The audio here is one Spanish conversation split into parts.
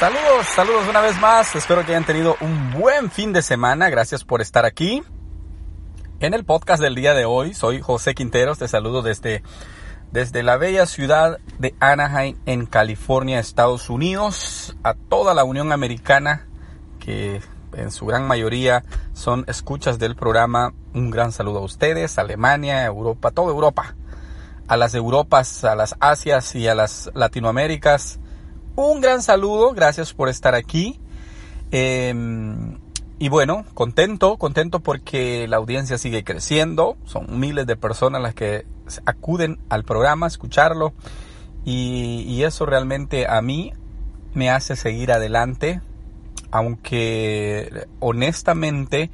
Saludos, saludos una vez más. Espero que hayan tenido un buen fin de semana. Gracias por estar aquí. En el podcast del día de hoy, soy José Quinteros. Te saludo desde, desde la bella ciudad de Anaheim, en California, Estados Unidos, a toda la Unión Americana, que en su gran mayoría son escuchas del programa. Un gran saludo a ustedes, Alemania, Europa, toda Europa. A las Europas, a las Asias y a las Latinoaméricas un gran saludo, gracias por estar aquí. Em, y bueno, contento, contento porque la audiencia sigue creciendo. Son miles de personas las que acuden al programa a escucharlo. Y, eso realmente a mí me hace seguir adelante. Aunque honestamente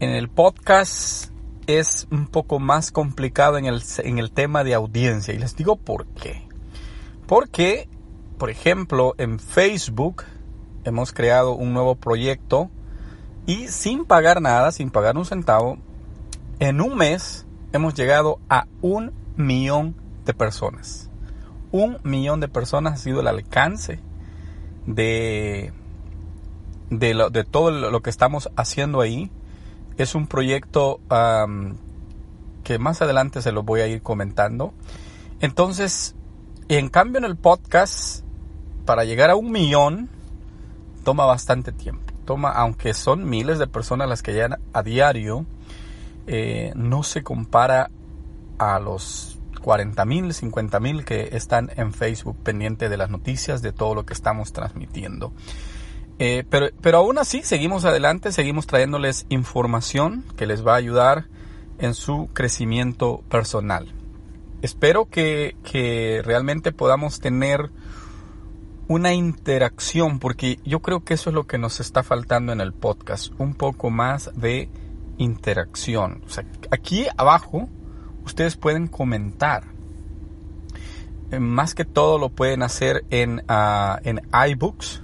en el podcast es un poco más complicado en el, en el tema de audiencia. Y les digo por qué. Porque por ejemplo, en Facebook hemos creado un nuevo proyecto y sin pagar nada, sin pagar un centavo, en un mes hemos llegado a un millón de personas. Un millón de personas ha sido el alcance de, de, todo lo que estamos haciendo ahí. Es un proyecto que más adelante se lo voy a ir comentando. Entonces, en cambio en el podcast para llegar a un millón toma bastante tiempo. Toma, aunque son miles de personas las que llegan a diario, eh, no se compara a los 40 mil, 50 mil que están en Facebook pendiente de las noticias, de todo lo que estamos transmitiendo. Eh, pero, pero aún así seguimos adelante, seguimos trayéndoles información que les va a ayudar en su crecimiento personal. Espero que, que realmente podamos tener una interacción, porque yo creo que eso es lo que nos está faltando en el podcast, un poco más de interacción. O sea, aquí abajo ustedes pueden comentar. Eh, más que todo lo pueden hacer en, uh, en iBooks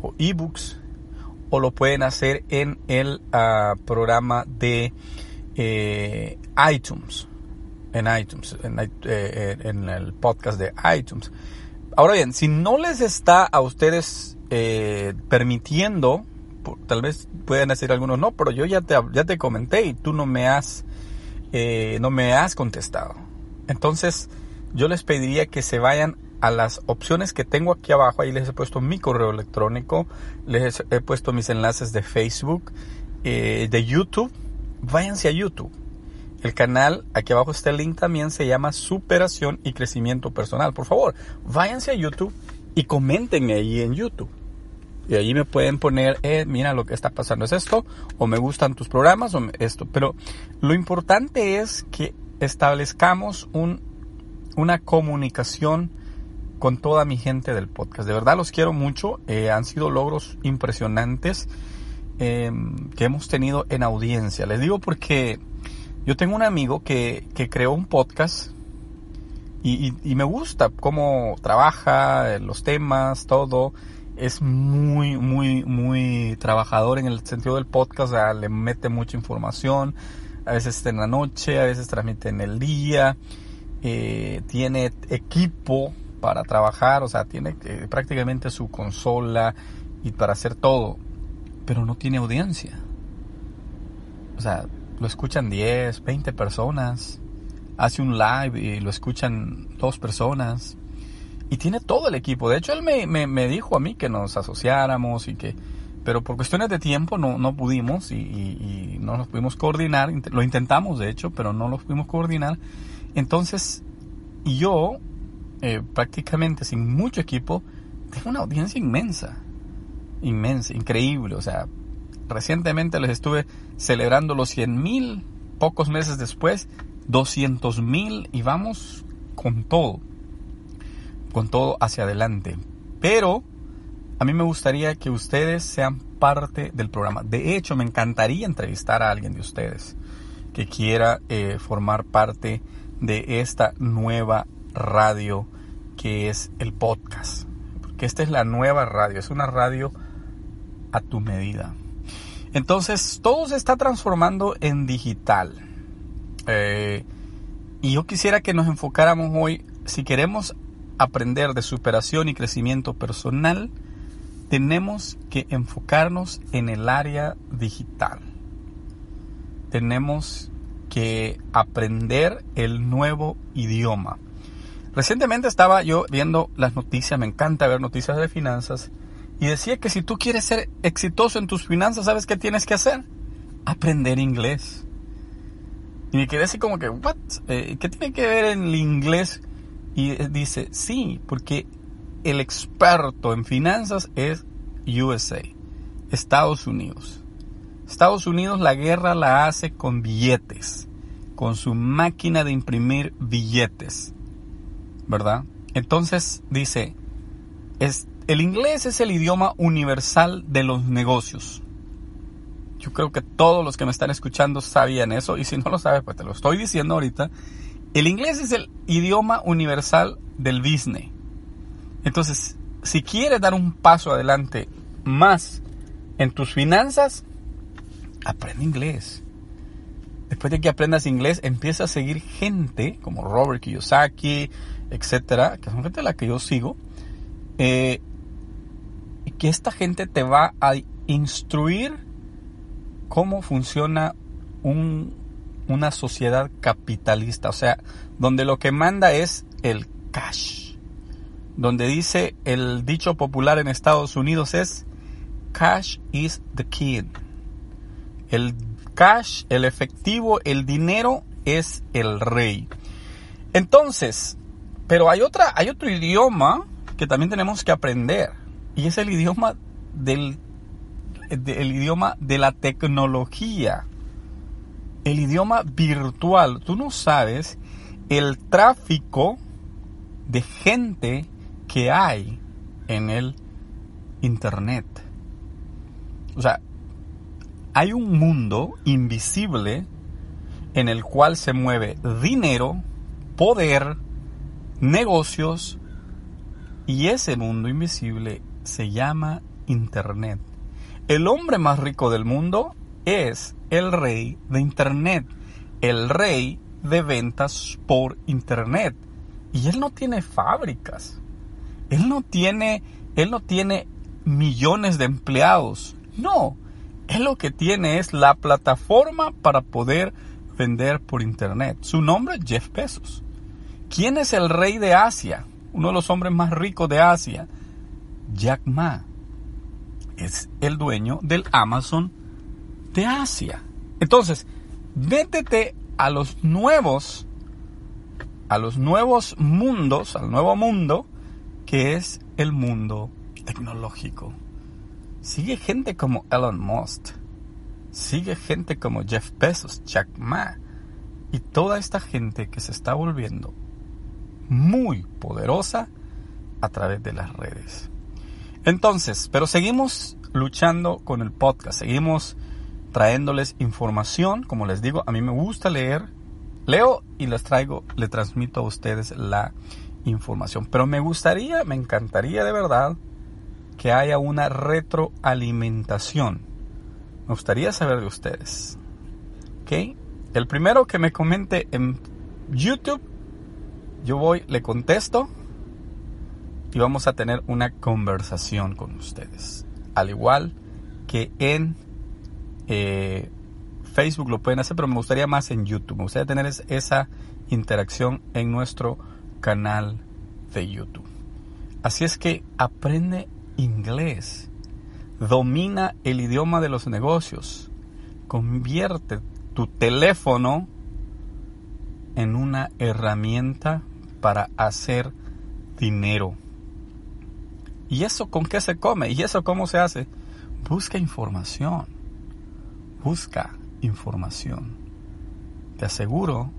o ebooks o lo pueden hacer en el uh, programa de eh, iTunes. En iTunes, eh, en el podcast de iTunes. Ahora bien, si no les está a ustedes eh, permitiendo, tal vez pueden decir algunos no, pero yo ya te, ya te comenté y tú no me has, eh, no me has contestado. Entonces, yo les pediría que se vayan a las opciones que tengo aquí abajo. Ahí les he puesto mi correo electrónico, les he puesto mis enlaces de Facebook, eh, de YouTube. Váyanse a YouTube el canal, aquí abajo está el link también, se llama Superación y Crecimiento Personal. Por favor, váyanse a YouTube y comenten ahí en YouTube. Y allí me pueden poner, eh, mira lo que está pasando es esto, o me gustan tus programas, o esto. Pero lo importante es que establezcamos un, una comunicación con toda mi gente del podcast. De verdad los quiero mucho. Eh, han sido logros impresionantes eh, que hemos tenido en audiencia. Les digo porque yo tengo un amigo que, creó un podcast y, me gusta cómo trabaja, los temas, todo. Es muy, muy, muy trabajador en el sentido del podcast, le mete mucha información. A veces está en la noche, a veces transmite en el día. Eh, tiene equipo para trabajar, o sea, tiene eh, prácticamente su consola y para hacer todo, pero no tiene audiencia. O sea, lo escuchan 10, 20 personas. Hace un live y lo escuchan dos personas. Y tiene todo el equipo. De hecho, él me, dijo a mí que nos asociáramos y que... Pero por cuestiones de tiempo no, no pudimos y, no nos pudimos coordinar. Lo intentamos, de hecho, pero no lo pudimos coordinar. Entonces, yo, eh, prácticamente sin mucho equipo, tengo una audiencia inmensa. Inmensa, increíble. O sea, Recientemente les estuve celebrando los 100 mil, pocos meses después, 200 mil y vamos con todo, con todo hacia adelante. Pero a mí me gustaría que ustedes sean parte del programa. De hecho, me encantaría entrevistar a alguien de ustedes que quiera eh, formar parte de esta nueva radio que es el podcast. Porque esta es la nueva radio, es una radio a tu medida. Entonces, todo se está transformando en digital. Eh, y yo quisiera que nos enfocáramos hoy, si queremos aprender de superación y crecimiento personal, tenemos que enfocarnos en el área digital. Tenemos que aprender el nuevo idioma. Recientemente estaba yo viendo las noticias, me encanta ver noticias de finanzas, y decía que si tú quieres ser exitoso en tus finanzas, ¿sabes qué tienes que hacer? Aprender inglés. Y me quedé así como que, ¿what? Eh, ¿Qué tiene que ver el inglés? Y dice, sí, porque el experto en finanzas es USA, Estados Unidos. Estados Unidos la guerra la hace con billetes, con su máquina de imprimir billetes, ¿verdad? Entonces dice, es, el inglés es el idioma universal de los negocios. Yo creo que todos los que me están escuchando sabían eso y si no lo sabes, pues te lo estoy diciendo ahorita. El inglés es el idioma universal del business. Entonces, si quieres dar un paso adelante más en tus finanzas, aprende inglés. Después de que aprendas inglés, empieza a seguir gente como Robert Kiyosaki, etcétera, que son gente a la que yo sigo, eh, que esta gente te va a instruir cómo funciona una sociedad capitalista, o sea, donde lo que manda es el cash, donde dice el dicho popular en Estados Unidos es cash is the king. El cash, el efectivo, el dinero es el rey. Entonces, pero hay otra, hay otro idioma que también tenemos que aprender y es el idioma del el idioma de la tecnología, el idioma virtual. Tú no sabes el tráfico de gente que hay en el Internet. O sea, hay un mundo invisible en el cual se mueve dinero, poder, negocios, y ese mundo invisible se llama Internet. El hombre más rico del mundo es el rey de Internet, el rey de ventas por Internet. Y él no tiene fábricas. Él no tiene, él no tiene millones de empleados. No, él lo que tiene es la plataforma para poder vender por Internet. Su nombre es Jeff Bezos. ¿Quién es el rey de Asia? Uno de los hombres más ricos de Asia. Jack Ma es el dueño del Amazon de Asia. Entonces, métete a los nuevos, a los nuevos mundos, al nuevo mundo, que es el mundo tecnológico. Sigue gente como Elon Musk, sigue gente como Jeff Bezos, Jack Ma, y toda esta gente que se está volviendo muy poderosa a través de las redes. Entonces, pero seguimos luchando con el podcast, seguimos trayéndoles información, como les digo, a mí me gusta leer, leo y les traigo, le transmito a ustedes la información, pero me gustaría, me encantaría de verdad que haya una retroalimentación. Me gustaría saber de ustedes. ¿Ok? El primero que me comente en YouTube, yo voy, le contesto y vamos a tener una conversación con ustedes. Al igual que en eh, Facebook lo pueden hacer, pero me gustaría más en YouTube. Me gustaría tener esa interacción en nuestro canal de YouTube. Así es que aprende inglés. Domina el idioma de los negocios. Convierte tu teléfono en una herramienta para hacer dinero. ¿Y eso con qué se come? ¿Y eso cómo se hace? Busca información. Busca información. Te aseguro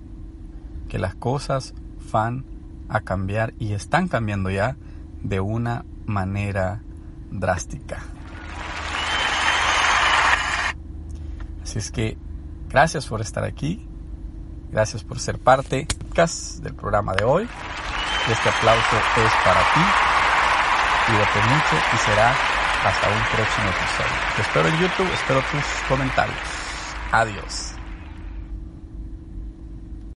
que las cosas van a cambiar y están cambiando ya de una manera drástica. Así es que gracias por estar aquí. Gracias por ser parte del programa de hoy. Este aplauso es para ti. Cuídate mucho y será hasta un próximo episodio. Te espero en YouTube, espero tus comentarios. Adiós.